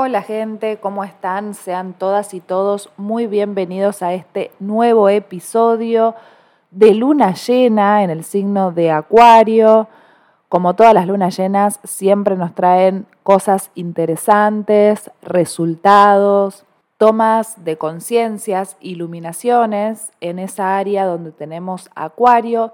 Hola gente, ¿cómo están? Sean todas y todos muy bienvenidos a este nuevo episodio de luna llena en el signo de Acuario. Como todas las lunas llenas, siempre nos traen cosas interesantes, resultados, tomas de conciencias, iluminaciones en esa área donde tenemos Acuario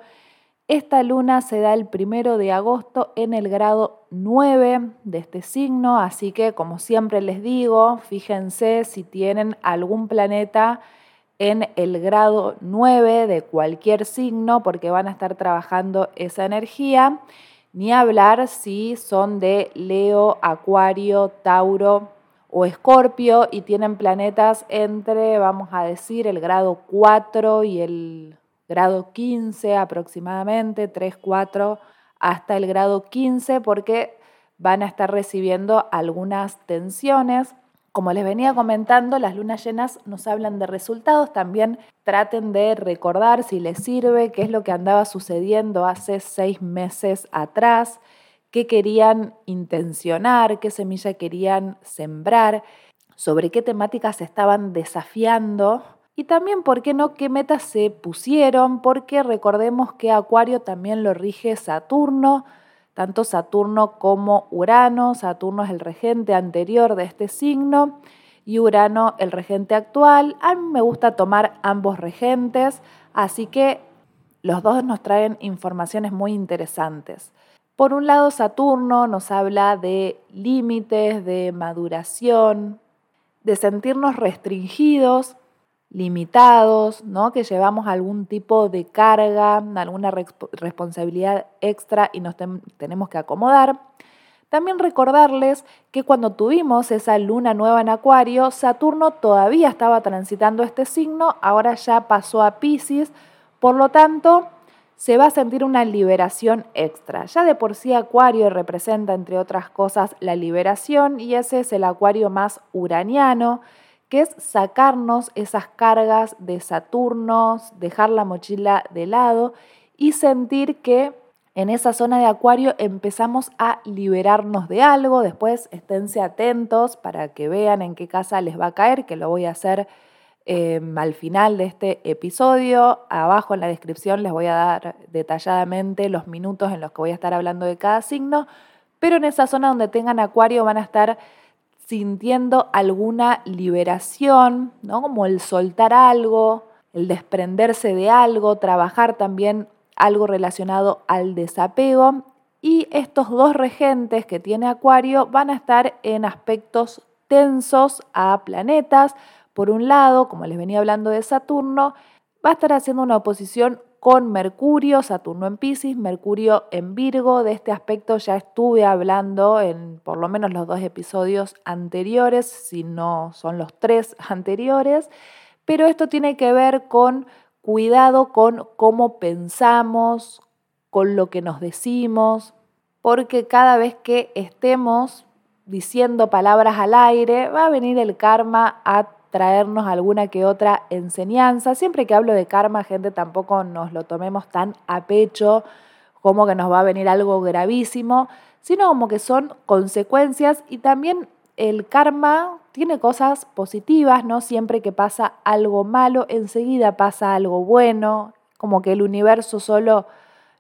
esta luna se da el primero de agosto en el grado 9 de este signo, así que como siempre les digo, fíjense si tienen algún planeta en el grado 9 de cualquier signo, porque van a estar trabajando esa energía, ni hablar si son de Leo, Acuario, Tauro o Escorpio y tienen planetas entre, vamos a decir, el grado 4 y el grado 15 aproximadamente, 3, 4, hasta el grado 15, porque van a estar recibiendo algunas tensiones. Como les venía comentando, las lunas llenas nos hablan de resultados, también traten de recordar si les sirve qué es lo que andaba sucediendo hace seis meses atrás, qué querían intencionar, qué semilla querían sembrar, sobre qué temáticas estaban desafiando y también, ¿por qué no? ¿Qué metas se pusieron? Porque recordemos que Acuario también lo rige Saturno, tanto Saturno como Urano. Saturno es el regente anterior de este signo y Urano el regente actual. A mí me gusta tomar ambos regentes, así que los dos nos traen informaciones muy interesantes. Por un lado, Saturno nos habla de límites, de maduración, de sentirnos restringidos limitados, ¿no? que llevamos algún tipo de carga, alguna responsabilidad extra y nos tenemos que acomodar. También recordarles que cuando tuvimos esa luna nueva en Acuario, Saturno todavía estaba transitando este signo, ahora ya pasó a Pisces, por lo tanto se va a sentir una liberación extra. Ya de por sí Acuario representa, entre otras cosas, la liberación y ese es el Acuario más uraniano que es sacarnos esas cargas de Saturno, dejar la mochila de lado y sentir que en esa zona de acuario empezamos a liberarnos de algo. Después esténse atentos para que vean en qué casa les va a caer, que lo voy a hacer em, al final de este episodio. Abajo en la descripción les voy a dar detalladamente los minutos en los que voy a estar hablando de cada signo. Pero en esa zona donde tengan acuario van a estar sintiendo alguna liberación, ¿no? Como el soltar algo, el desprenderse de algo, trabajar también algo relacionado al desapego. Y estos dos regentes que tiene Acuario van a estar en aspectos tensos a planetas. Por un lado, como les venía hablando de Saturno, va a estar haciendo una oposición con Mercurio, Saturno en Pisces, Mercurio en Virgo. De este aspecto ya estuve hablando en por lo menos los dos episodios anteriores, si no son los tres anteriores, pero esto tiene que ver con cuidado con cómo pensamos, con lo que nos decimos, porque cada vez que estemos diciendo palabras al aire, va a venir el karma a traernos alguna que otra enseñanza. Siempre que hablo de karma, gente, tampoco nos lo tomemos tan a pecho como que nos va a venir algo gravísimo, sino como que son consecuencias y también el karma tiene cosas positivas, ¿no? Siempre que pasa algo malo, enseguida pasa algo bueno, como que el universo solo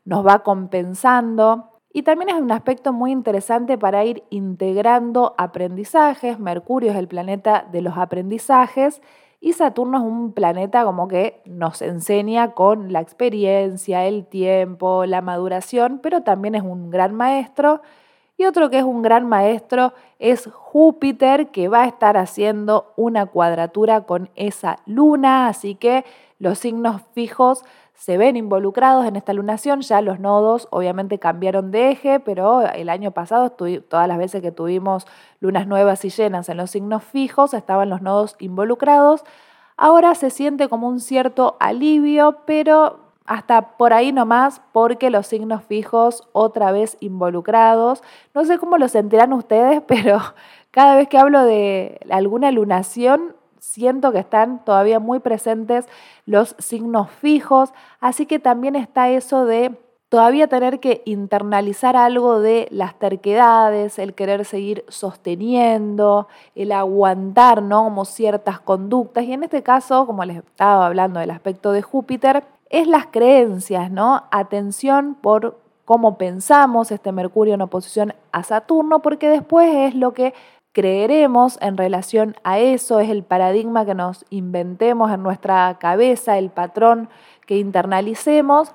nos va compensando. Y también es un aspecto muy interesante para ir integrando aprendizajes. Mercurio es el planeta de los aprendizajes y Saturno es un planeta como que nos enseña con la experiencia, el tiempo, la maduración, pero también es un gran maestro. Y otro que es un gran maestro es Júpiter, que va a estar haciendo una cuadratura con esa luna, así que los signos fijos se ven involucrados en esta lunación. Ya los nodos obviamente cambiaron de eje, pero el año pasado, todas las veces que tuvimos lunas nuevas y llenas en los signos fijos, estaban los nodos involucrados. Ahora se siente como un cierto alivio, pero hasta por ahí nomás, porque los signos fijos otra vez involucrados. No sé cómo lo sentirán ustedes, pero cada vez que hablo de alguna lunación, siento que están todavía muy presentes los signos fijos, así que también está eso de todavía tener que internalizar algo de las terquedades, el querer seguir sosteniendo, el aguantar, ¿no? Como ciertas conductas. Y en este caso, como les estaba hablando del aspecto de Júpiter, es las creencias, ¿no? Atención por cómo pensamos este Mercurio en oposición a Saturno, porque después es lo que creeremos en relación a eso, es el paradigma que nos inventemos en nuestra cabeza, el patrón que internalicemos.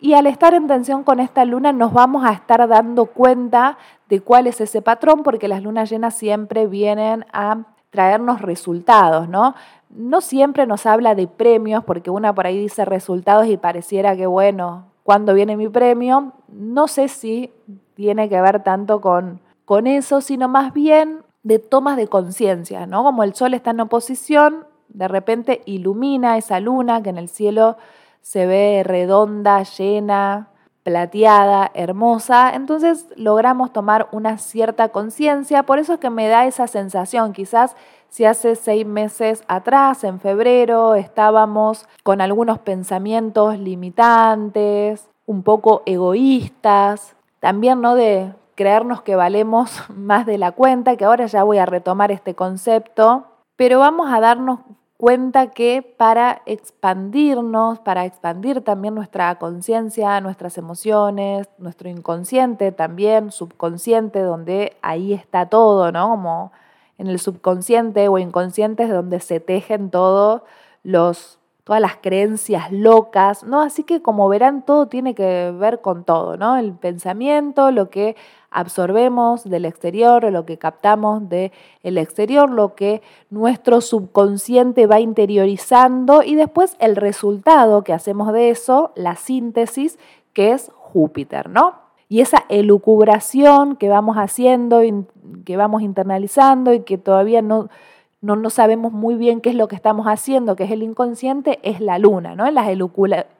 Y al estar en tensión con esta luna nos vamos a estar dando cuenta de cuál es ese patrón, porque las lunas llenas siempre vienen a traernos resultados, ¿no? No siempre nos habla de premios, porque una por ahí dice resultados y pareciera que, bueno, ¿cuándo viene mi premio? No sé si tiene que ver tanto con, con eso, sino más bien de tomas de conciencia, ¿no? Como el sol está en oposición, de repente ilumina esa luna que en el cielo se ve redonda, llena, plateada, hermosa, entonces logramos tomar una cierta conciencia, por eso es que me da esa sensación, quizás si hace seis meses atrás, en febrero, estábamos con algunos pensamientos limitantes, un poco egoístas, también no de creernos que valemos más de la cuenta, que ahora ya voy a retomar este concepto, pero vamos a darnos cuenta que para expandirnos, para expandir también nuestra conciencia, nuestras emociones, nuestro inconsciente también, subconsciente, donde ahí está todo, ¿no? Como en el subconsciente o inconsciente es donde se tejen todos los todas las creencias locas, ¿no? Así que como verán, todo tiene que ver con todo, ¿no? El pensamiento, lo que absorbemos del exterior, lo que captamos del exterior, lo que nuestro subconsciente va interiorizando y después el resultado que hacemos de eso, la síntesis, que es Júpiter, ¿no? Y esa elucubración que vamos haciendo, que vamos internalizando y que todavía no, no, no, sabemos muy bien qué es lo que estamos haciendo, que es el inconsciente, es la luna, ¿no? En las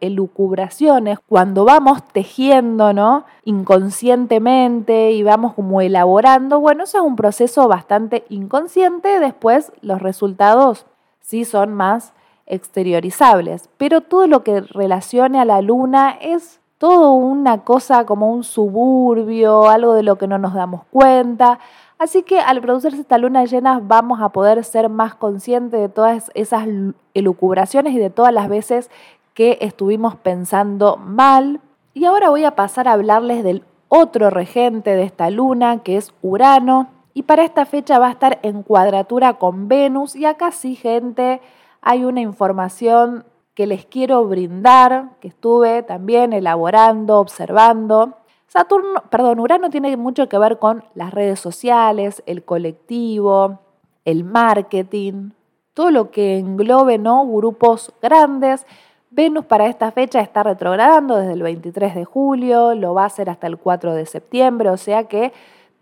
elucubraciones, cuando vamos tejiendo, ¿no? Inconscientemente y vamos como elaborando, bueno, eso es un proceso bastante inconsciente, después los resultados sí son más exteriorizables, pero todo lo que relacione a la luna es todo una cosa como un suburbio, algo de lo que no nos damos cuenta. Así que al producirse esta luna llena vamos a poder ser más conscientes de todas esas elucubraciones y de todas las veces que estuvimos pensando mal. Y ahora voy a pasar a hablarles del otro regente de esta luna, que es Urano. Y para esta fecha va a estar en cuadratura con Venus. Y acá sí, gente, hay una información que les quiero brindar, que estuve también elaborando, observando. Saturno, perdón, Urano tiene mucho que ver con las redes sociales, el colectivo, el marketing, todo lo que englobe ¿no? grupos grandes. Venus para esta fecha está retrogradando desde el 23 de julio, lo va a hacer hasta el 4 de septiembre, o sea que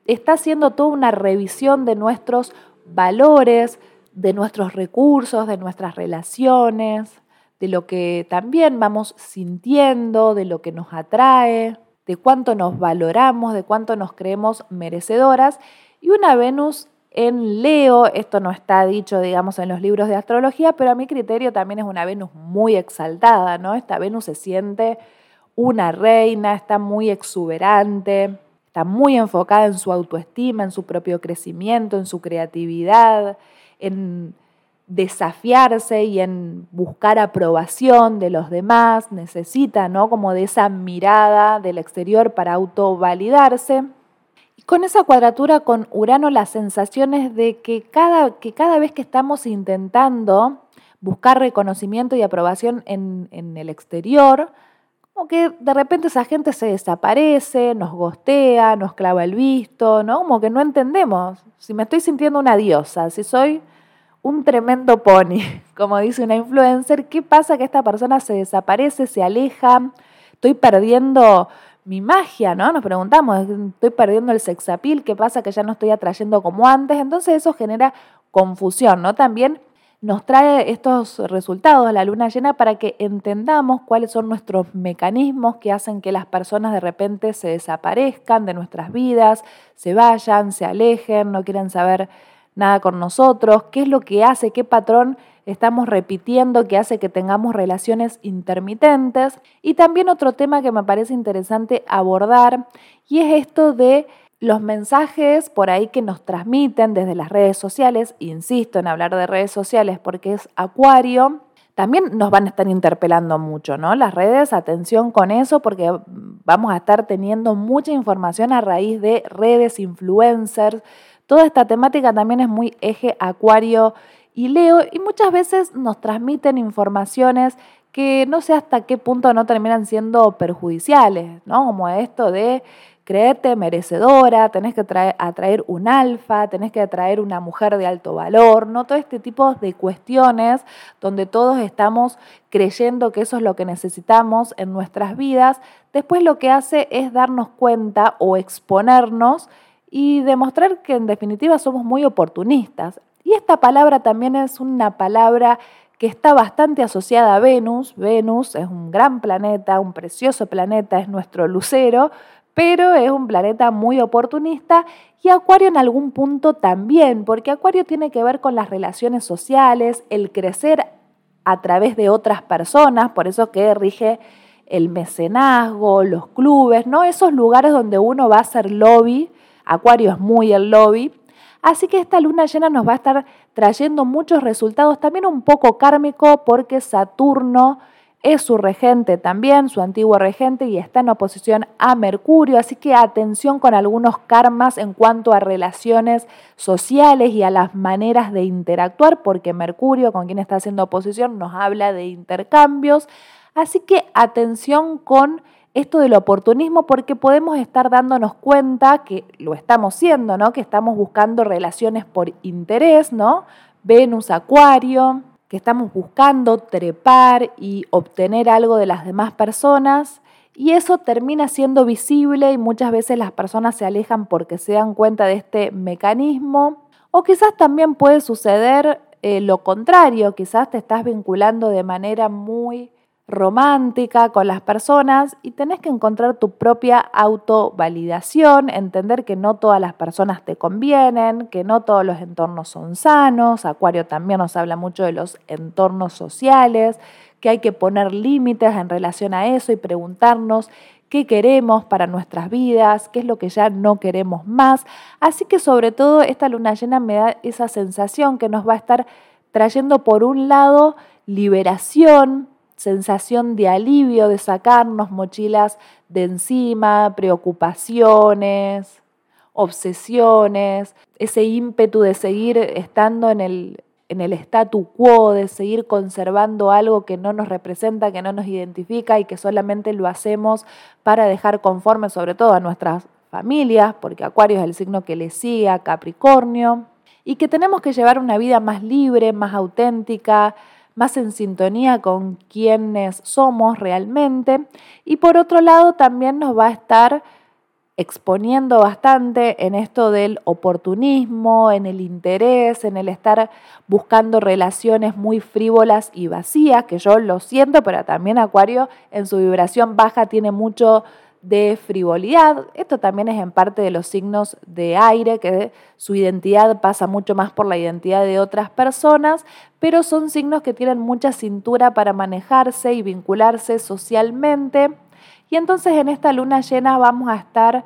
está haciendo toda una revisión de nuestros valores, de nuestros recursos, de nuestras relaciones, de lo que también vamos sintiendo, de lo que nos atrae de cuánto nos valoramos, de cuánto nos creemos merecedoras. Y una Venus en Leo, esto no está dicho, digamos, en los libros de astrología, pero a mi criterio también es una Venus muy exaltada, ¿no? Esta Venus se siente una reina, está muy exuberante, está muy enfocada en su autoestima, en su propio crecimiento, en su creatividad, en desafiarse y en buscar aprobación de los demás, necesita, ¿no? Como de esa mirada del exterior para autovalidarse. Y con esa cuadratura con Urano, la sensación es de que cada, que cada vez que estamos intentando buscar reconocimiento y aprobación en, en el exterior, como que de repente esa gente se desaparece, nos gostea, nos clava el visto, ¿no? Como que no entendemos. Si me estoy sintiendo una diosa, si soy un tremendo pony, como dice una influencer. ¿Qué pasa que esta persona se desaparece, se aleja? Estoy perdiendo mi magia, ¿no? Nos preguntamos, estoy perdiendo el sexapil, ¿qué pasa que ya no estoy atrayendo como antes? Entonces eso genera confusión, ¿no? También nos trae estos resultados la luna llena para que entendamos cuáles son nuestros mecanismos que hacen que las personas de repente se desaparezcan de nuestras vidas, se vayan, se alejen, no quieran saber nada con nosotros, qué es lo que hace, qué patrón estamos repitiendo que hace que tengamos relaciones intermitentes. Y también otro tema que me parece interesante abordar y es esto de los mensajes por ahí que nos transmiten desde las redes sociales, insisto en hablar de redes sociales porque es Acuario, también nos van a estar interpelando mucho, ¿no? Las redes, atención con eso, porque vamos a estar teniendo mucha información a raíz de redes, influencers. Toda esta temática también es muy eje Acuario y Leo, y muchas veces nos transmiten informaciones que no sé hasta qué punto no terminan siendo perjudiciales, ¿no? Como esto de creerte merecedora, tenés que atraer un alfa, tenés que atraer una mujer de alto valor, ¿no? Todo este tipo de cuestiones donde todos estamos creyendo que eso es lo que necesitamos en nuestras vidas, después lo que hace es darnos cuenta o exponernos y demostrar que en definitiva somos muy oportunistas. Y esta palabra también es una palabra que está bastante asociada a Venus. Venus es un gran planeta, un precioso planeta, es nuestro lucero, pero es un planeta muy oportunista y Acuario en algún punto también, porque Acuario tiene que ver con las relaciones sociales, el crecer a través de otras personas, por eso que rige el mecenazgo, los clubes, ¿no? Esos lugares donde uno va a hacer lobby, Acuario es muy el lobby, así que esta luna llena nos va a estar trayendo muchos resultados, también un poco kármico, porque Saturno es su regente también, su antiguo regente, y está en oposición a Mercurio, así que atención con algunos karmas en cuanto a relaciones sociales y a las maneras de interactuar, porque Mercurio, con quien está haciendo oposición, nos habla de intercambios, así que atención con esto del oportunismo porque podemos estar dándonos cuenta que lo estamos siendo, ¿no? Que estamos buscando relaciones por interés, ¿no? Venus, Acuario, que estamos buscando trepar y obtener algo de las demás personas y eso termina siendo visible y muchas veces las personas se alejan porque se dan cuenta de este mecanismo o quizás también puede suceder eh, lo contrario, quizás te estás vinculando de manera muy romántica con las personas y tenés que encontrar tu propia autovalidación, entender que no todas las personas te convienen, que no todos los entornos son sanos. Acuario también nos habla mucho de los entornos sociales, que hay que poner límites en relación a eso y preguntarnos qué queremos para nuestras vidas, qué es lo que ya no queremos más. Así que sobre todo esta luna llena me da esa sensación que nos va a estar trayendo por un lado liberación, sensación de alivio, de sacarnos mochilas de encima, preocupaciones, obsesiones, ese ímpetu de seguir estando en el, en el statu quo, de seguir conservando algo que no nos representa, que no nos identifica y que solamente lo hacemos para dejar conforme sobre todo a nuestras familias, porque Acuario es el signo que le sigue a Capricornio, y que tenemos que llevar una vida más libre, más auténtica, más en sintonía con quienes somos realmente. Y por otro lado, también nos va a estar exponiendo bastante en esto del oportunismo, en el interés, en el estar buscando relaciones muy frívolas y vacías, que yo lo siento, pero también Acuario en su vibración baja tiene mucho de frivolidad. Esto también es en parte de los signos de aire, que su identidad pasa mucho más por la identidad de otras personas, pero son signos que tienen mucha cintura para manejarse y vincularse socialmente. Y entonces en esta luna llena vamos a estar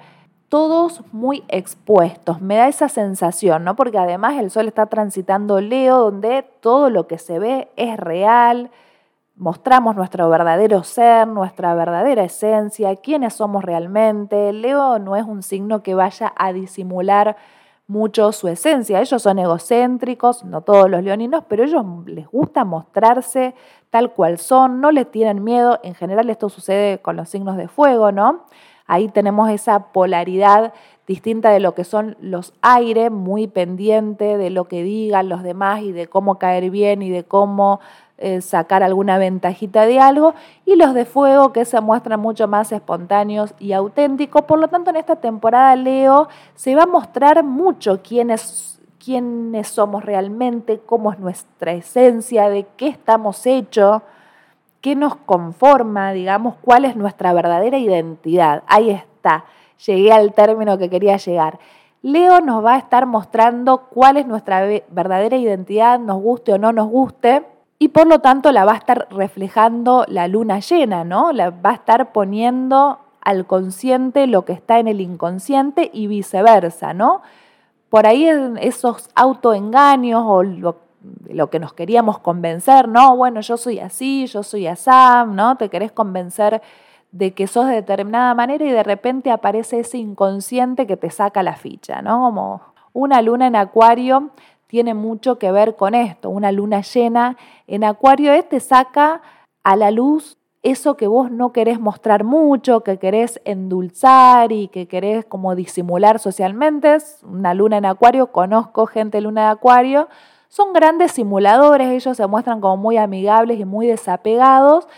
todos muy expuestos. Me da esa sensación, ¿no? Porque además el sol está transitando Leo, donde todo lo que se ve es real, mostramos nuestro verdadero ser, nuestra verdadera esencia, quiénes somos realmente. Leo no es un signo que vaya a disimular mucho su esencia. Ellos son egocéntricos, no todos los leoninos, pero ellos les gusta mostrarse tal cual son, no les tienen miedo. En general esto sucede con los signos de fuego, ¿no? Ahí tenemos esa polaridad distinta de lo que son los aires, muy pendiente de lo que digan los demás y de cómo caer bien y de cómo eh, sacar alguna ventajita de algo, y los de fuego que se muestran mucho más espontáneos y auténticos. Por lo tanto, en esta temporada Leo se va a mostrar mucho quiénes, quiénes somos realmente, cómo es nuestra esencia, de qué estamos hechos, qué nos conforma, digamos, cuál es nuestra verdadera identidad. Ahí está, llegué al término que quería llegar. Leo nos va a estar mostrando cuál es nuestra verdadera identidad, nos guste o no nos guste, y por lo tanto la va a estar reflejando la luna llena, ¿no? La va a estar poniendo al consciente lo que está en el inconsciente y viceversa, ¿no? Por ahí esos autoengaños o lo, que nos queríamos convencer, no, bueno, yo soy así, yo soy asam, ¿no? Te querés convencer de que sos de determinada manera y de repente aparece ese inconsciente que te saca la ficha, ¿no? Como una luna en acuario tiene mucho que ver con esto, una luna llena en acuario este saca a la luz eso que vos no querés mostrar mucho, que querés endulzar y que querés como disimular socialmente. Una luna en acuario, conozco gente luna de acuario, son grandes simuladores, ellos se muestran como muy amigables y muy desapegados,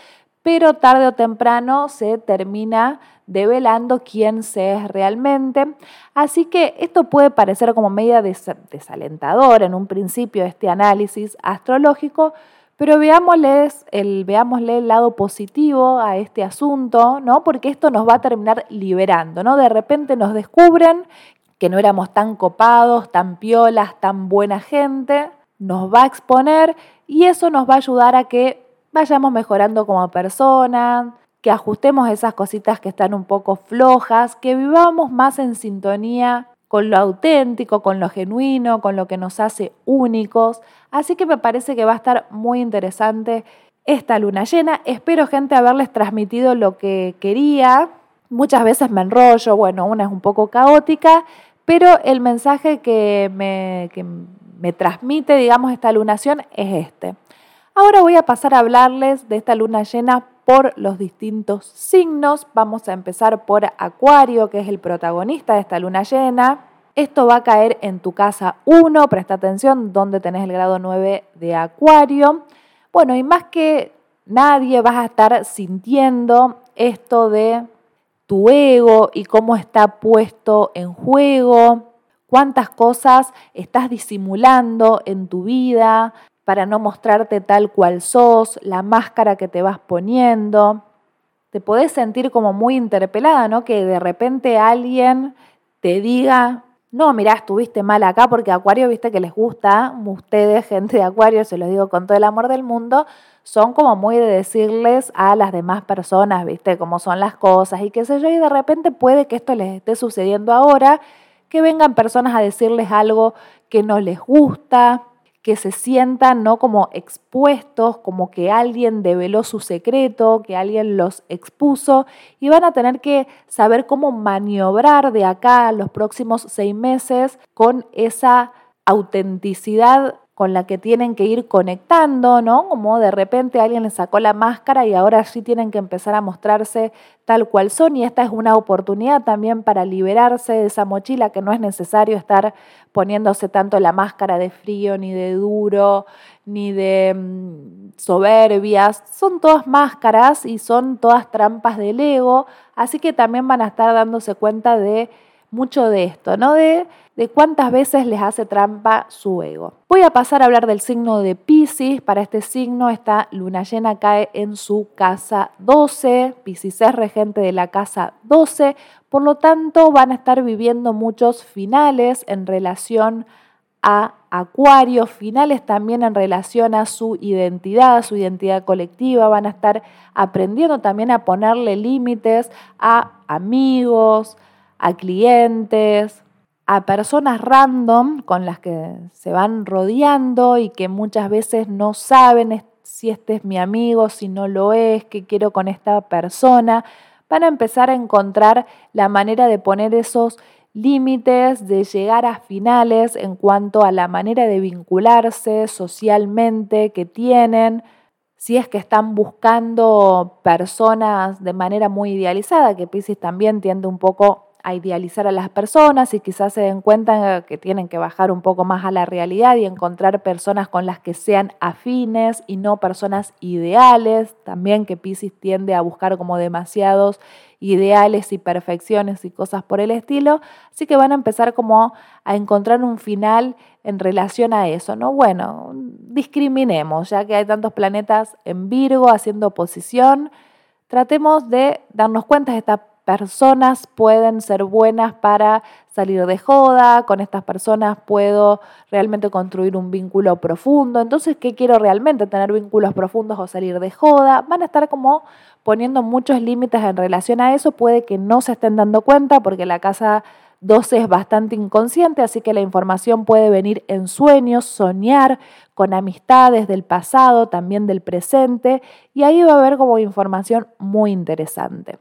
pero tarde o temprano se termina develando quién se es realmente. Así que esto puede parecer como media desalentador en un principio este análisis astrológico, pero veámosle el, veámosle el lado positivo a este asunto, ¿no? Porque esto nos va a terminar liberando, ¿no? De repente nos descubren que no éramos tan copados, tan piolas, tan buena gente, nos va a exponer y eso nos va a ayudar a que vayamos mejorando como persona, que ajustemos esas cositas que están un poco flojas, que vivamos más en sintonía con lo auténtico, con lo genuino, con lo que nos hace únicos. Así que me parece que va a estar muy interesante esta luna llena. Espero, gente, haberles transmitido lo que quería. Muchas veces me enrollo, bueno, una es un poco caótica, pero el mensaje que me, que me transmite, digamos, esta lunación es este. Ahora voy a pasar a hablarles de esta luna llena por los distintos signos. Vamos a empezar por Acuario, que es el protagonista de esta luna llena. Esto va a caer en tu casa 1, presta atención, donde tenés el grado 9 de Acuario. Bueno, y más que nadie vas a estar sintiendo esto de tu ego y cómo está puesto en juego, cuántas cosas estás disimulando en tu vida para no mostrarte tal cual sos, la máscara que te vas poniendo. Te podés sentir como muy interpelada, ¿no? Que de repente alguien te diga, no, mirá, estuviste mal acá porque Acuario, viste que les gusta, ustedes, gente de Acuario, se los digo con todo el amor del mundo, son como muy de decirles a las demás personas, viste, cómo son las cosas y qué sé yo, y de repente puede que esto les esté sucediendo ahora que vengan personas a decirles algo que no les gusta, que se sientan no como expuestos, como que alguien develó su secreto, que alguien los expuso y van a tener que saber cómo maniobrar de acá a los próximos seis meses con esa autenticidad con la que tienen que ir conectando, ¿no? Como de repente alguien les sacó la máscara y ahora sí tienen que empezar a mostrarse tal cual son y esta es una oportunidad también para liberarse de esa mochila que no es necesario estar poniéndose tanto la máscara de frío, ni de duro, ni de mm, soberbias. Son todas máscaras y son todas trampas del ego, así que también van a estar dándose cuenta de mucho de esto, ¿no? De, de cuántas veces les hace trampa su ego. Voy a pasar a hablar del signo de Pisces. Para este signo, esta luna llena cae en su casa 12. Pisces es regente de la casa 12. Por lo tanto, van a estar viviendo muchos finales en relación a Acuario, finales también en relación a su identidad, a su identidad colectiva, van a estar aprendiendo también a ponerle límites a amigos, a clientes, a personas random con las que se van rodeando y que muchas veces no saben si este es mi amigo, si no lo es, qué quiero con esta persona, van a empezar a encontrar la manera de poner esos límites, de llegar a finales en cuanto a la manera de vincularse socialmente que tienen, si es que están buscando personas de manera muy idealizada, que Pisces también tiende un poco a idealizar a las personas y quizás se den cuenta que tienen que bajar un poco más a la realidad y encontrar personas con las que sean afines y no personas ideales. También que Pisces tiende a buscar como demasiados ideales y perfecciones y cosas por el estilo. Así que van a empezar como a encontrar un final en relación a eso, ¿no? Bueno, discriminemos, ya que hay tantos planetas en Virgo haciendo oposición. Tratemos de darnos cuenta de esta personas pueden ser buenas para salir de joda, con estas personas puedo realmente construir un vínculo profundo. Entonces, ¿qué quiero realmente? ¿Tener vínculos profundos o salir de joda? Van a estar como poniendo muchos límites en relación a eso. Puede que no se estén dando cuenta porque la casa 12 es bastante inconsciente, así que la información puede venir en sueños, soñar con amistades del pasado, también del presente, y ahí va a haber como información muy interesante.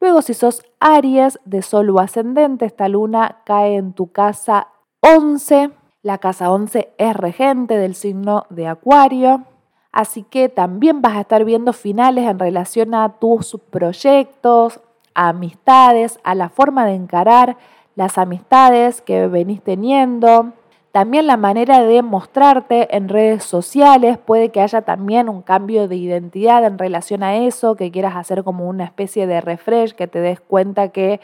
Luego, si sos Aries de Sol o ascendente, esta luna cae en tu casa 11. La casa 11 es regente del signo de Acuario. Así que también vas a estar viendo finales en relación a tus proyectos, a amistades, a la forma de encarar las amistades que venís teniendo, también la manera de mostrarte en redes sociales, puede que haya también un cambio de identidad en relación a eso, que quieras hacer como una especie de refresh, que te des cuenta que,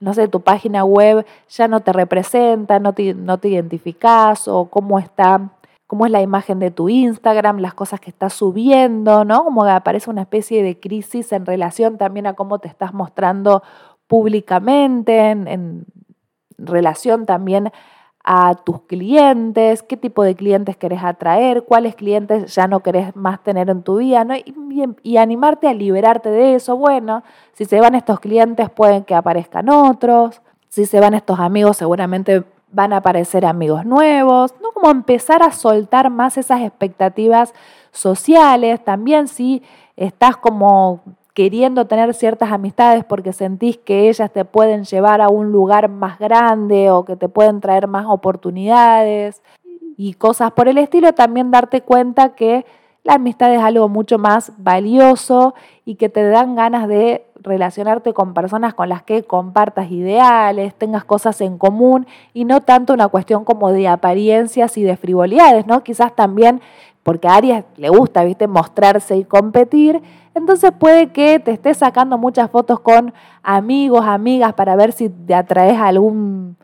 no sé, tu página web ya no te representa, no te, no te identificas o cómo está, cómo es la imagen de tu Instagram, las cosas que estás subiendo, ¿no? Como aparece una especie de crisis en relación también a cómo te estás mostrando públicamente, en, en relación también a tus clientes, qué tipo de clientes querés atraer, cuáles clientes ya no querés más tener en tu vida, ¿no? y, animarte a liberarte de eso. Bueno, si se van estos clientes, pueden que aparezcan otros. Si se van estos amigos, seguramente van a aparecer amigos nuevos, ¿no? Como empezar a soltar más esas expectativas sociales. También si estás como queriendo tener ciertas amistades porque sentís que ellas te pueden llevar a un lugar más grande o que te pueden traer más oportunidades y cosas por el estilo, también darte cuenta que la amistad es algo mucho más valioso y que te dan ganas de relacionarte con personas con las que compartas ideales, tengas cosas en común y no tanto una cuestión como de apariencias y de frivolidades, ¿no? Quizás también porque a Aries le gusta, ¿viste? Mostrarse y competir. Entonces puede que te estés sacando muchas fotos con amigos, amigas, para ver si te atraes algún,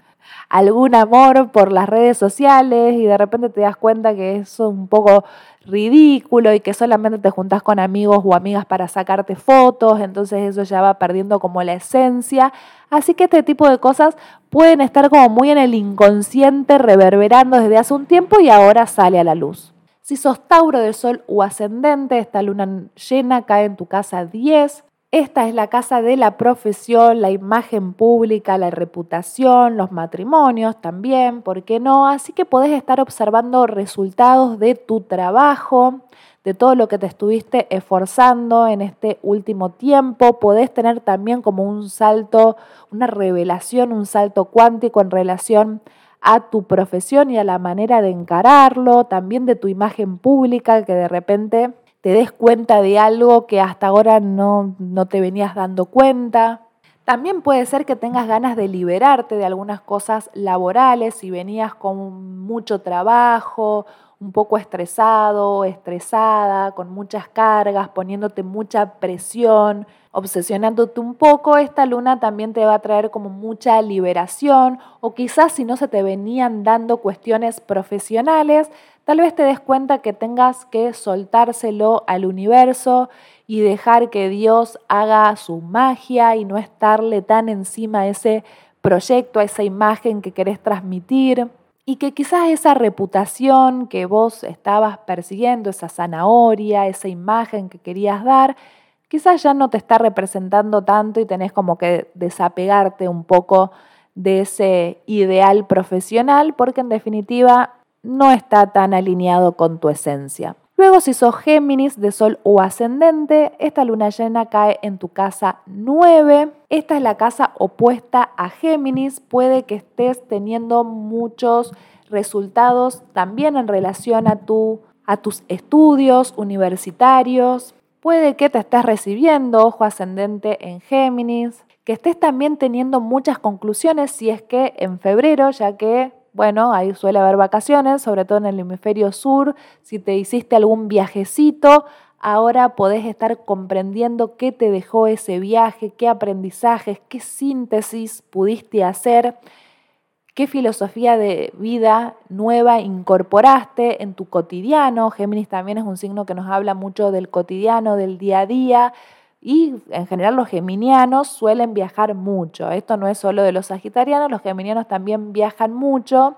algún amor por las redes sociales y de repente te das cuenta que eso es un poco ridículo y que solamente te juntas con amigos o amigas para sacarte fotos, entonces eso ya va perdiendo como la esencia. Así que este tipo de cosas pueden estar como muy en el inconsciente, reverberando desde hace un tiempo y ahora sale a la luz. Si sos Tauro del Sol o ascendente, esta luna llena cae en tu casa 10. Esta es la casa de la profesión, la imagen pública, la reputación, los matrimonios también, ¿por qué no? Así que podés estar observando resultados de tu trabajo, de todo lo que te estuviste esforzando en este último tiempo. Podés tener también como un salto, una revelación, un salto cuántico en relación a tu profesión y a la manera de encararlo, también de tu imagen pública, que de repente te des cuenta de algo que hasta ahora no, no te venías dando cuenta. También puede ser que tengas ganas de liberarte de algunas cosas laborales, si venías con mucho trabajo, un poco estresado, estresada, con muchas cargas, poniéndote mucha presión, obsesionándote un poco, esta luna también te va a traer como mucha liberación o quizás si no se te venían dando cuestiones profesionales, tal vez te des cuenta que tengas que soltárselo al universo y dejar que Dios haga su magia y no estarle tan encima a ese proyecto, a esa imagen que querés transmitir y que quizás esa reputación que vos estabas persiguiendo, esa zanahoria, esa imagen que querías dar, quizás ya no te está representando tanto y tenés como que desapegarte un poco de ese ideal profesional porque en definitiva no está tan alineado con tu esencia. Luego, si sos Géminis de Sol o ascendente, esta luna llena cae en tu casa 9. Esta es la casa opuesta a Géminis. Puede que estés teniendo muchos resultados también en relación a, tu, a tus estudios universitarios. Puede que te estés recibiendo, ojo ascendente en Géminis, que estés también teniendo muchas conclusiones si es que en febrero, ya que, bueno, ahí suele haber vacaciones, sobre todo en el hemisferio sur, si te hiciste algún viajecito, ahora podés estar comprendiendo qué te dejó ese viaje, qué aprendizajes, qué síntesis pudiste hacer ¿Qué filosofía de vida nueva incorporaste en tu cotidiano? Géminis también es un signo que nos habla mucho del cotidiano, del día a día, Y en general los geminianos suelen viajar mucho. Esto no es solo de los sagitarianos, los geminianos también viajan mucho.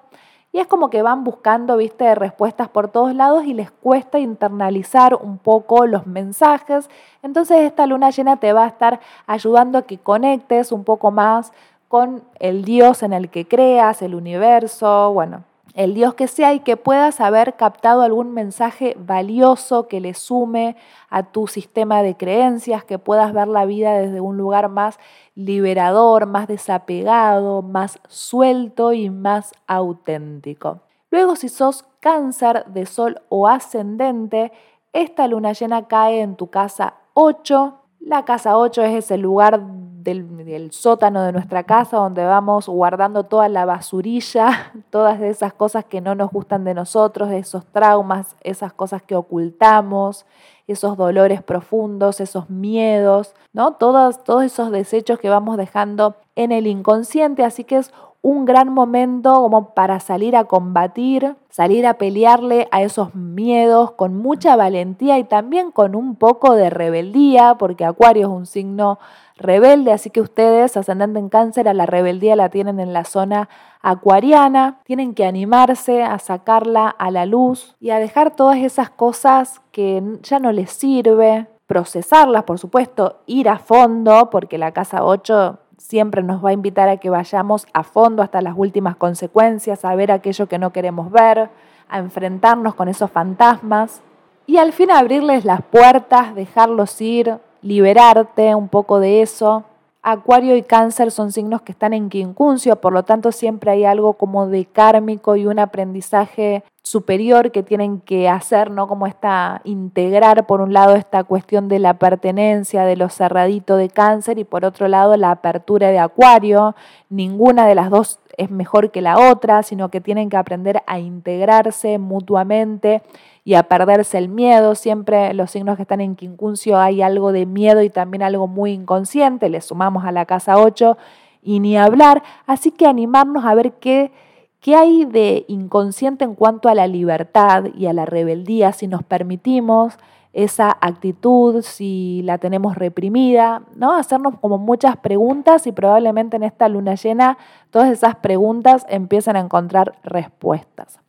Y es como que van buscando, viste, respuestas por todos lados y les cuesta internalizar un poco los mensajes. Entonces esta luna llena te va a estar ayudando a que conectes un poco más con el Dios en el que creas, el universo, bueno, el Dios que sea y que puedas haber captado algún mensaje valioso que le sume a tu sistema de creencias, que puedas ver la vida desde un lugar más liberador, más desapegado, más suelto y más auténtico. Luego, si sos cáncer de sol o ascendente, esta luna llena cae en tu casa 8. La casa 8 es ese lugar del, sótano de nuestra casa donde vamos guardando toda la basurilla, todas esas cosas que no nos gustan de nosotros, esos traumas, esas cosas que ocultamos, esos dolores profundos, esos miedos, ¿no? Todos, todos esos desechos que vamos dejando en el inconsciente, así que es un gran momento como para salir a combatir, salir a pelearle a esos miedos con mucha valentía y también con un poco de rebeldía, porque Acuario es un signo rebelde, así que ustedes, ascendente en cáncer, a la rebeldía la tienen en la zona acuariana, tienen que animarse a sacarla a la luz y a dejar todas esas cosas que ya no les sirve, procesarlas, por supuesto, ir a fondo, porque la casa 8 siempre nos va a invitar a que vayamos a fondo hasta las últimas consecuencias, a ver aquello que no queremos ver, a enfrentarnos con esos fantasmas y al fin abrirles las puertas, dejarlos ir, liberarte un poco de eso. Acuario y cáncer son signos que están en quincuncio, por lo tanto siempre hay algo como de kármico y un aprendizaje superior que tienen que hacer, ¿no? Como está integrar por un lado esta cuestión de la pertenencia, de lo cerradito de cáncer y por otro lado la apertura de acuario. Ninguna de las dos es mejor que la otra, sino que tienen que aprender a integrarse mutuamente y a perderse el miedo. Siempre los signos que están en quincuncio hay algo de miedo y también algo muy inconsciente. Le sumamos a la casa 8 y ni hablar. Así que animarnos a ver qué, qué hay de inconsciente en cuanto a la libertad y a la rebeldía, si nos permitimos esa actitud, si la tenemos reprimida, ¿no? Hacernos como muchas preguntas y probablemente en esta luna llena todas esas preguntas empiezan a encontrar respuestas.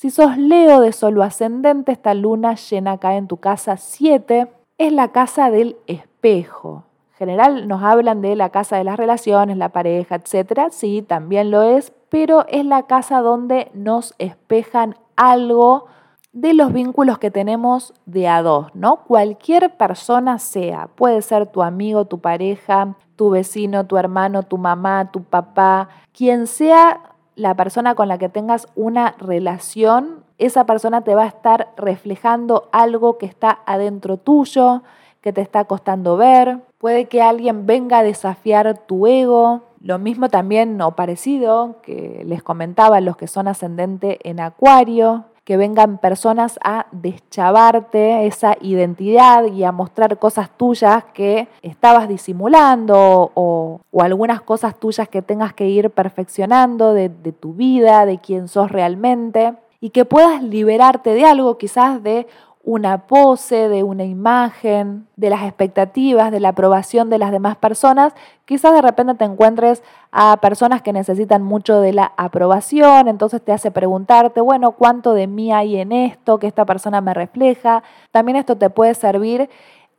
Si sos Leo de solo ascendente, esta luna llena acá en tu casa 7 es la casa del espejo. En general nos hablan de la casa de las relaciones, la pareja, etc. Sí, también lo es, pero es la casa donde nos espejan algo de los vínculos que tenemos de a dos, ¿no? Cualquier persona sea, puede ser tu amigo, tu pareja, tu vecino, tu hermano, tu mamá, tu papá, quien sea la persona con la que tengas una relación, esa persona te va a estar reflejando algo que está adentro tuyo, que te está costando ver. Puede que alguien venga a desafiar tu ego. Lo mismo también o parecido que les comentaba los que son ascendente en acuario que vengan personas a deschavarte esa identidad y a mostrar cosas tuyas que estabas disimulando o, algunas cosas tuyas que tengas que ir perfeccionando de, de tu vida, de quién sos realmente y que puedas liberarte de algo, quizás de una pose, de una imagen, de las expectativas, de la aprobación de las demás personas, quizás de repente te encuentres a personas que necesitan mucho de la aprobación, entonces te hace preguntarte, bueno, ¿cuánto de mí hay en esto que esta persona me refleja? También esto te puede servir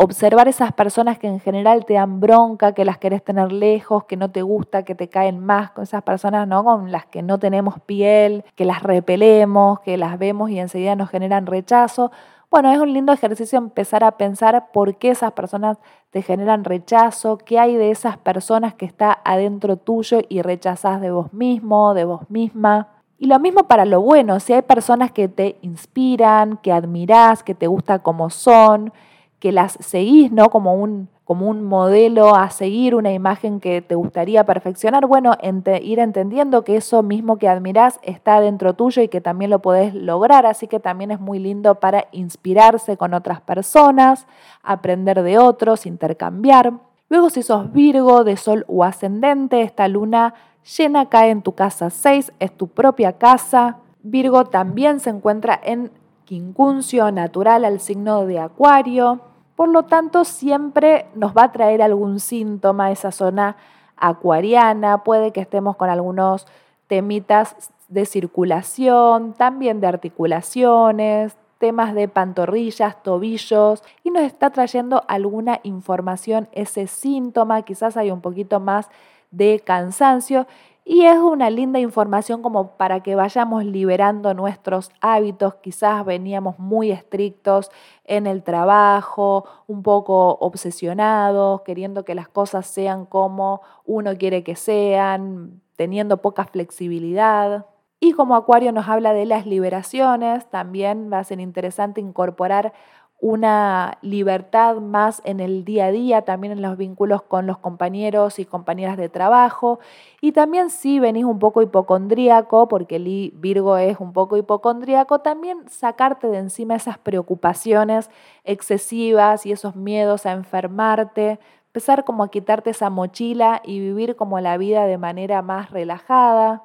observar esas personas que en general te dan bronca, que las querés tener lejos, que no te gusta, que te caen más, con esas personas ¿no? con las que no tenemos piel, que las repelemos, que las vemos y enseguida nos generan rechazo. Bueno, es un lindo ejercicio empezar a pensar por qué esas personas te generan rechazo, qué hay de esas personas que está adentro tuyo y rechazás de vos mismo, de vos misma. Y lo mismo para lo bueno, si hay personas que te inspiran, que admirás, que te gusta como son, que las seguís, ¿no? Como un, como un modelo a seguir, una imagen que te gustaría perfeccionar, bueno, ir entendiendo que eso mismo que admirás está dentro tuyo y que también lo podés lograr, así que también es muy lindo para inspirarse con otras personas, aprender de otros, intercambiar. Luego si sos Virgo de Sol o ascendente, esta luna llena cae en tu casa 6, es tu propia casa. Virgo también se encuentra en quincuncio natural al signo de Acuario Por lo tanto, siempre nos va a traer algún síntoma esa zona acuariana, puede que estemos con algunos temitas de circulación, también de articulaciones, temas de pantorrillas, tobillos y nos está trayendo alguna información ese síntoma, quizás hay un poquito más de cansancio y es una linda información como para que vayamos liberando nuestros hábitos. Quizás veníamos muy estrictos en el trabajo, un poco obsesionados, queriendo que las cosas sean como uno quiere que sean, teniendo poca flexibilidad. Y como Acuario nos habla de las liberaciones, también va a ser interesante incorporar una libertad más en el día a día, también en los vínculos con los compañeros y compañeras de trabajo. Y también si venís un poco hipocondríaco, porque el Virgo es un poco hipocondríaco, también sacarte de encima esas preocupaciones excesivas y esos miedos a enfermarte, empezar como a quitarte esa mochila y vivir como la vida de manera más relajada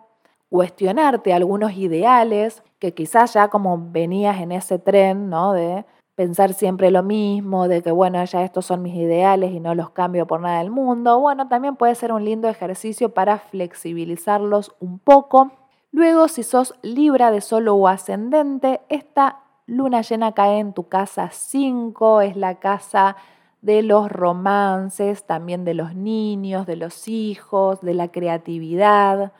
cuestionarte algunos ideales que quizás ya como venías en ese tren, ¿no? De pensar siempre lo mismo, de que bueno, ya estos son mis ideales y no los cambio por nada del mundo. Bueno, también puede ser un lindo ejercicio para flexibilizarlos un poco. Luego, si sos Libra de solo o ascendente, esta luna llena cae en tu casa 5, es la casa de los romances, también de los niños, de los hijos, de la creatividad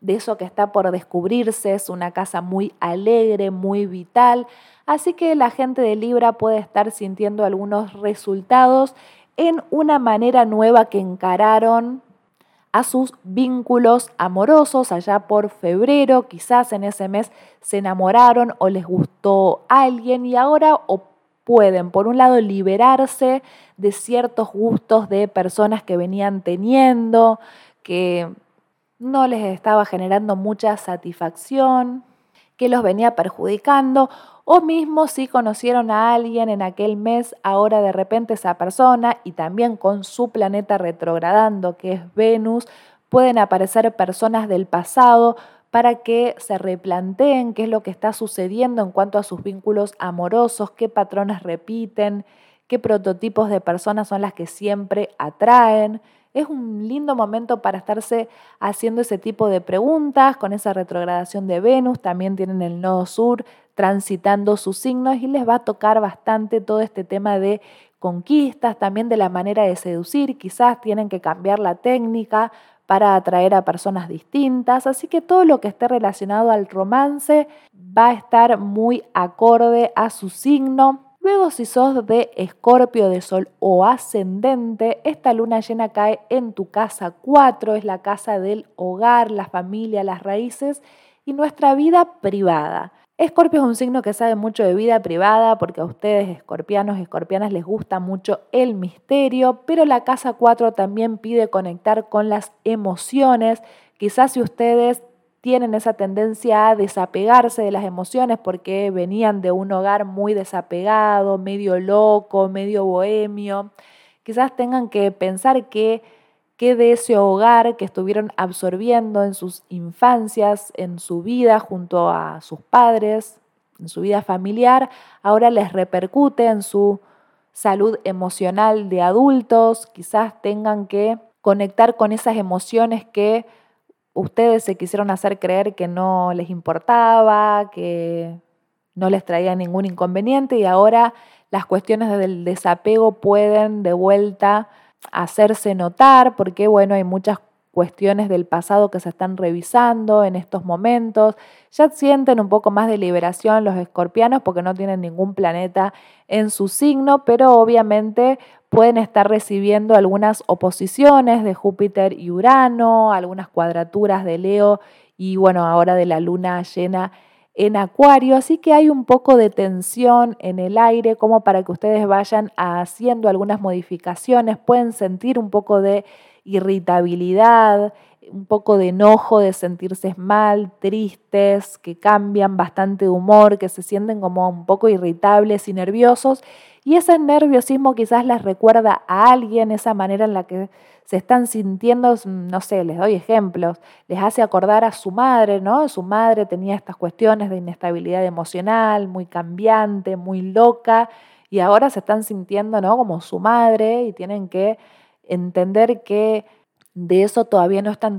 de eso que está por descubrirse, es una casa muy alegre, muy vital, así que la gente de Libra puede estar sintiendo algunos resultados en una manera nueva que encararon a sus vínculos amorosos. Allá por febrero, quizás en ese mes se enamoraron o les gustó alguien y ahora o pueden, por un lado, liberarse de ciertos gustos de personas que venían teniendo, que no les estaba generando mucha satisfacción, que los venía perjudicando, o mismo si conocieron a alguien en aquel mes, ahora de repente esa persona y también con su planeta retrogradando, que es Venus, pueden aparecer personas del pasado para que se replanteen qué es lo que está sucediendo en cuanto a sus vínculos amorosos, qué patrones repiten, qué prototipos de personas son las que siempre atraen. Es un lindo momento para estarse haciendo ese tipo de preguntas con esa retrogradación de Venus. También tienen el nodo sur transitando sus signos y les va a tocar bastante todo este tema de conquistas, también de la manera de seducir. Quizás tienen que cambiar la técnica para atraer a personas distintas. Así que todo lo que esté relacionado al romance va a estar muy acorde a su signo. Luego, si sos de Escorpio de Sol o ascendente, esta luna llena cae en tu casa 4, es la casa del hogar, la familia, las raíces y nuestra vida privada. Escorpio es un signo que sabe mucho de vida privada porque a ustedes, escorpianos y escorpianas, les gusta mucho el misterio, pero la casa 4 también pide conectar con las emociones. Quizás si ustedes tienen esa tendencia a desapegarse de las emociones porque venían de un hogar muy desapegado, medio loco, medio bohemio. Quizás tengan que pensar que, que de ese hogar que estuvieron absorbiendo en sus infancias, en su vida junto a sus padres, en su vida familiar, ahora les repercute en su salud emocional de adultos. Quizás tengan que conectar con esas emociones que ustedes se quisieron hacer creer que no les importaba, que no les traía ningún inconveniente y ahora las cuestiones del desapego pueden de vuelta hacerse notar porque bueno, hay muchas cuestiones del pasado que se están revisando en estos momentos. Ya sienten un poco más de liberación los escorpianos porque no tienen ningún planeta en su signo, pero obviamente pueden estar recibiendo algunas oposiciones de Júpiter y Urano, algunas cuadraturas de Leo y bueno, ahora de la luna llena en Acuario, así que hay un poco de tensión en el aire como para que ustedes vayan haciendo algunas modificaciones, pueden sentir un poco de irritabilidad, un poco de enojo, de sentirse mal, tristes, que cambian bastante humor, que se sienten como un poco irritables y nerviosos y ese nerviosismo quizás les recuerda a alguien, esa manera en la que se están sintiendo, no sé, les doy ejemplos, les hace acordar a su madre, ¿no? Su madre tenía estas cuestiones de inestabilidad emocional, muy cambiante, muy loca, y ahora se están sintiendo ¿no? como su madre y tienen que entender que de eso todavía no, están,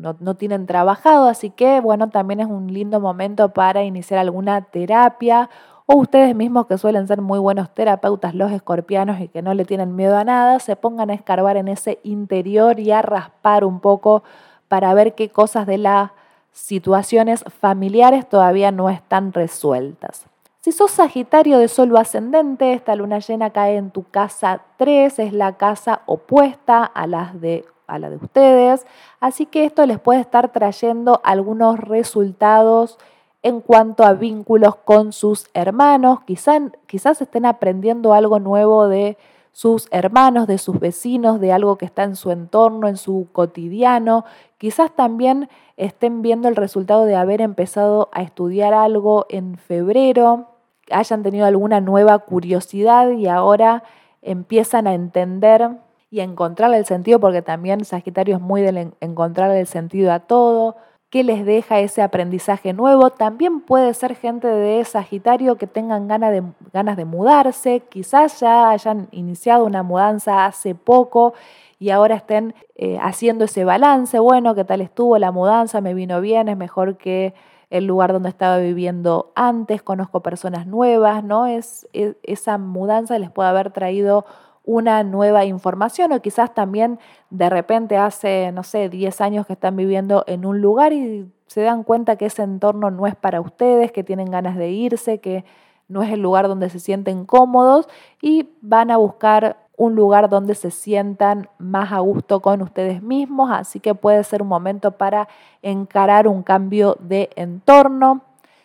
no, no, tienen trabajado, así que bueno, también es un lindo momento para iniciar alguna terapia o ustedes mismos que suelen ser muy buenos terapeutas, los escorpianos y que no le tienen miedo a nada, se pongan a escarbar en ese interior y a raspar un poco para ver qué cosas de las situaciones familiares todavía no están resueltas. Si sos Sagitario de Sol ascendente, esta luna llena cae en tu casa 3, es la casa opuesta a, las de, a la de ustedes, así que esto les puede estar trayendo algunos resultados en cuanto a vínculos con sus hermanos, quizás, quizás estén aprendiendo algo nuevo de sus hermanos, de sus vecinos, de algo que está en su entorno, en su cotidiano, quizás también estén viendo el resultado de haber empezado a estudiar algo en febrero, hayan tenido alguna nueva curiosidad y ahora empiezan a entender y a encontrar el sentido, porque también Sagitario es muy de encontrar el sentido a todo, qué les deja ese aprendizaje nuevo. También puede ser gente de Sagitario que tengan ganas de, ganas de mudarse, quizás ya hayan iniciado una mudanza hace poco y ahora estén eh, haciendo ese balance, bueno, qué tal estuvo la mudanza, me vino bien, es mejor que el lugar donde estaba viviendo antes, conozco personas nuevas, ¿no? Es, esa mudanza les puede haber traído una nueva información o quizás también de repente hace, no sé, 10 años que están viviendo en un lugar y se dan cuenta que ese entorno no es para ustedes, que tienen ganas de irse, que no es el lugar donde se sienten cómodos y van a buscar un lugar donde se sientan más a gusto con ustedes mismos, así que puede ser un momento para encarar un cambio de entorno.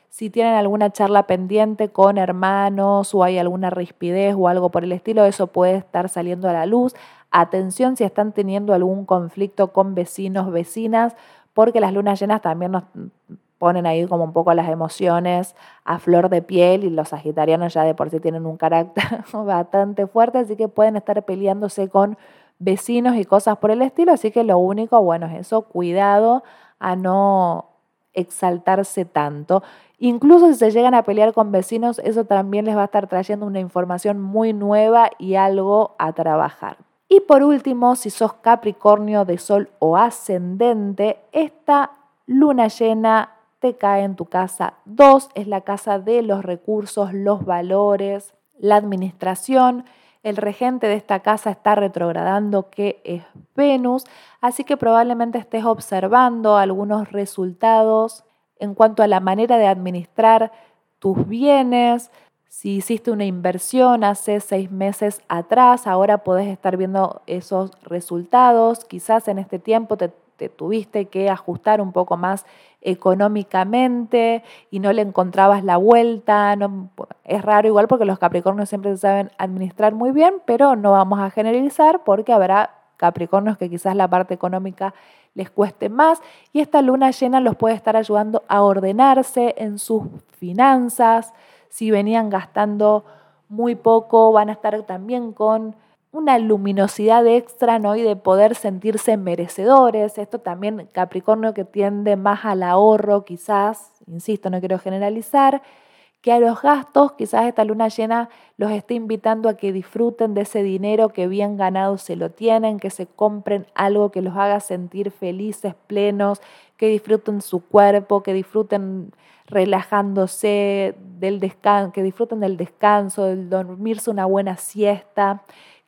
Si tienen alguna charla pendiente con hermanos o hay alguna rispidez o algo por el estilo, eso puede estar saliendo a la luz. Atención si están teniendo algún conflicto con vecinos, vecinas, porque las lunas llenas también nos ponen ahí como un poco las emociones a flor de piel y los sagitarianos ya de por sí tienen un carácter bastante fuerte, así que pueden estar peleándose con vecinos y cosas por el estilo, así que lo único, bueno, es eso, cuidado a no exaltarse tanto. Incluso si se llegan a pelear con vecinos, eso también les va a estar trayendo una información muy nueva y algo a trabajar. Y por último, si sos Capricornio de Sol o ascendente, esta luna llena te cae en tu casa. Dos es la casa de los recursos, los valores, la administración. El regente de esta casa está retrogradando, que es Venus, así que probablemente estés observando algunos resultados en cuanto a la manera de administrar tus bienes. Si hiciste una inversión hace seis meses atrás, ahora podés estar viendo esos resultados. Quizás en este tiempo te tuviste que ajustar un poco más económicamente y no le encontrabas la vuelta. Es raro igual porque los Capricornios siempre saben administrar muy bien, pero no vamos a generalizar porque habrá Capricornios que quizás la parte económica les cueste más y esta luna llena los puede estar ayudando a ordenarse en sus finanzas. Si venían gastando muy poco, van a estar también con una luminosidad extra ¿no? y de poder sentirse merecedores. Esto también Capricornio que tiende más al ahorro quizás, insisto, no quiero generalizar, que a los gastos quizás esta luna llena los esté invitando a que disfruten de ese dinero que bien ganado se lo tienen, que se compren algo que los haga sentir felices, plenos, que disfruten su cuerpo, que disfruten relajándose del descanso, que disfruten del descanso, del dormirse una buena siesta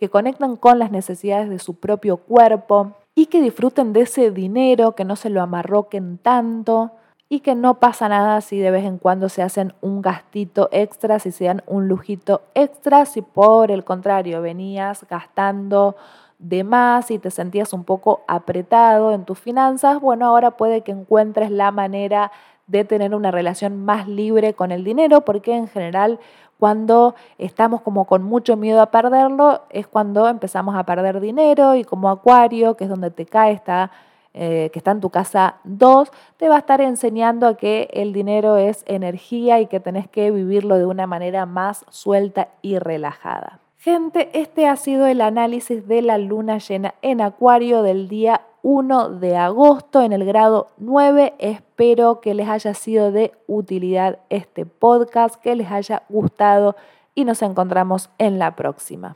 que conectan con las necesidades de su propio cuerpo y que disfruten de ese dinero, que no se lo amarroquen tanto y que no pasa nada si de vez en cuando se hacen un gastito extra, si se dan un lujito extra, si por el contrario venías gastando de más y te sentías un poco apretado en tus finanzas, bueno, ahora puede que encuentres la manera de tener una relación más libre con el dinero, porque en general cuando estamos como con mucho miedo a perderlo, es cuando empezamos a perder dinero y como Acuario, que es donde te cae, está, eh, que está en tu casa 2, te va a estar enseñando a que el dinero es energía y que tenés que vivirlo de una manera más suelta y relajada. Gente, este ha sido el análisis de la luna llena en Acuario del día 1 de agosto en el grado 9. Espero que les haya sido de utilidad este podcast, que les haya gustado y nos encontramos en la próxima.